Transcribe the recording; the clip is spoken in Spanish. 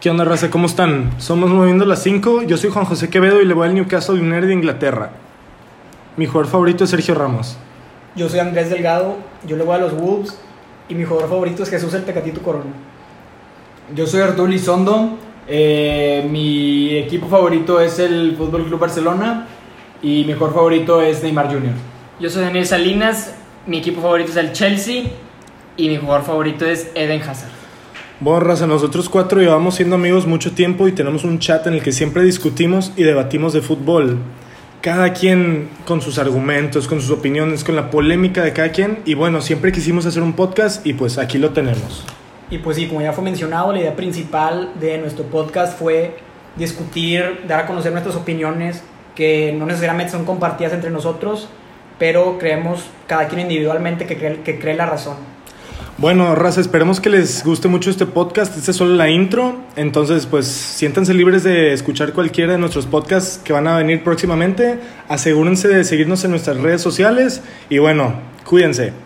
¿Qué onda, raza? ¿Cómo están? Somos Moviendo las 5. Yo soy Juan José Quevedo y le voy al Newcastle United de Inglaterra. Mi jugador favorito es Sergio Ramos. Yo soy Andrés Delgado, yo le voy a los Wolves y mi jugador favorito es Jesús el Tecatito Corona. Yo soy Arturo Lizondo. eh, mi equipo favorito es el Fútbol Club Barcelona y mi jugador favorito es Neymar Jr. Yo soy Daniel Salinas, mi equipo favorito es el Chelsea y mi jugador favorito es Eden Hazard. Bueno, raza, nosotros cuatro llevamos siendo amigos mucho tiempo y tenemos un chat en el que siempre discutimos y debatimos de fútbol. Cada quien con sus argumentos, con sus opiniones, con la polémica de cada quien. Y bueno, siempre quisimos hacer un podcast y pues aquí lo tenemos. Y pues sí, como ya fue mencionado, la idea principal de nuestro podcast fue discutir, dar a conocer nuestras opiniones, que no necesariamente son compartidas entre nosotros, pero creemos cada quien individualmente que cree, que cree la razón. Bueno, raza, esperemos que les guste mucho este podcast. Esta es solo la intro. Entonces, pues siéntanse libres de escuchar cualquiera de nuestros podcasts que van a venir próximamente. Asegúrense de seguirnos en nuestras redes sociales. Y bueno, cuídense.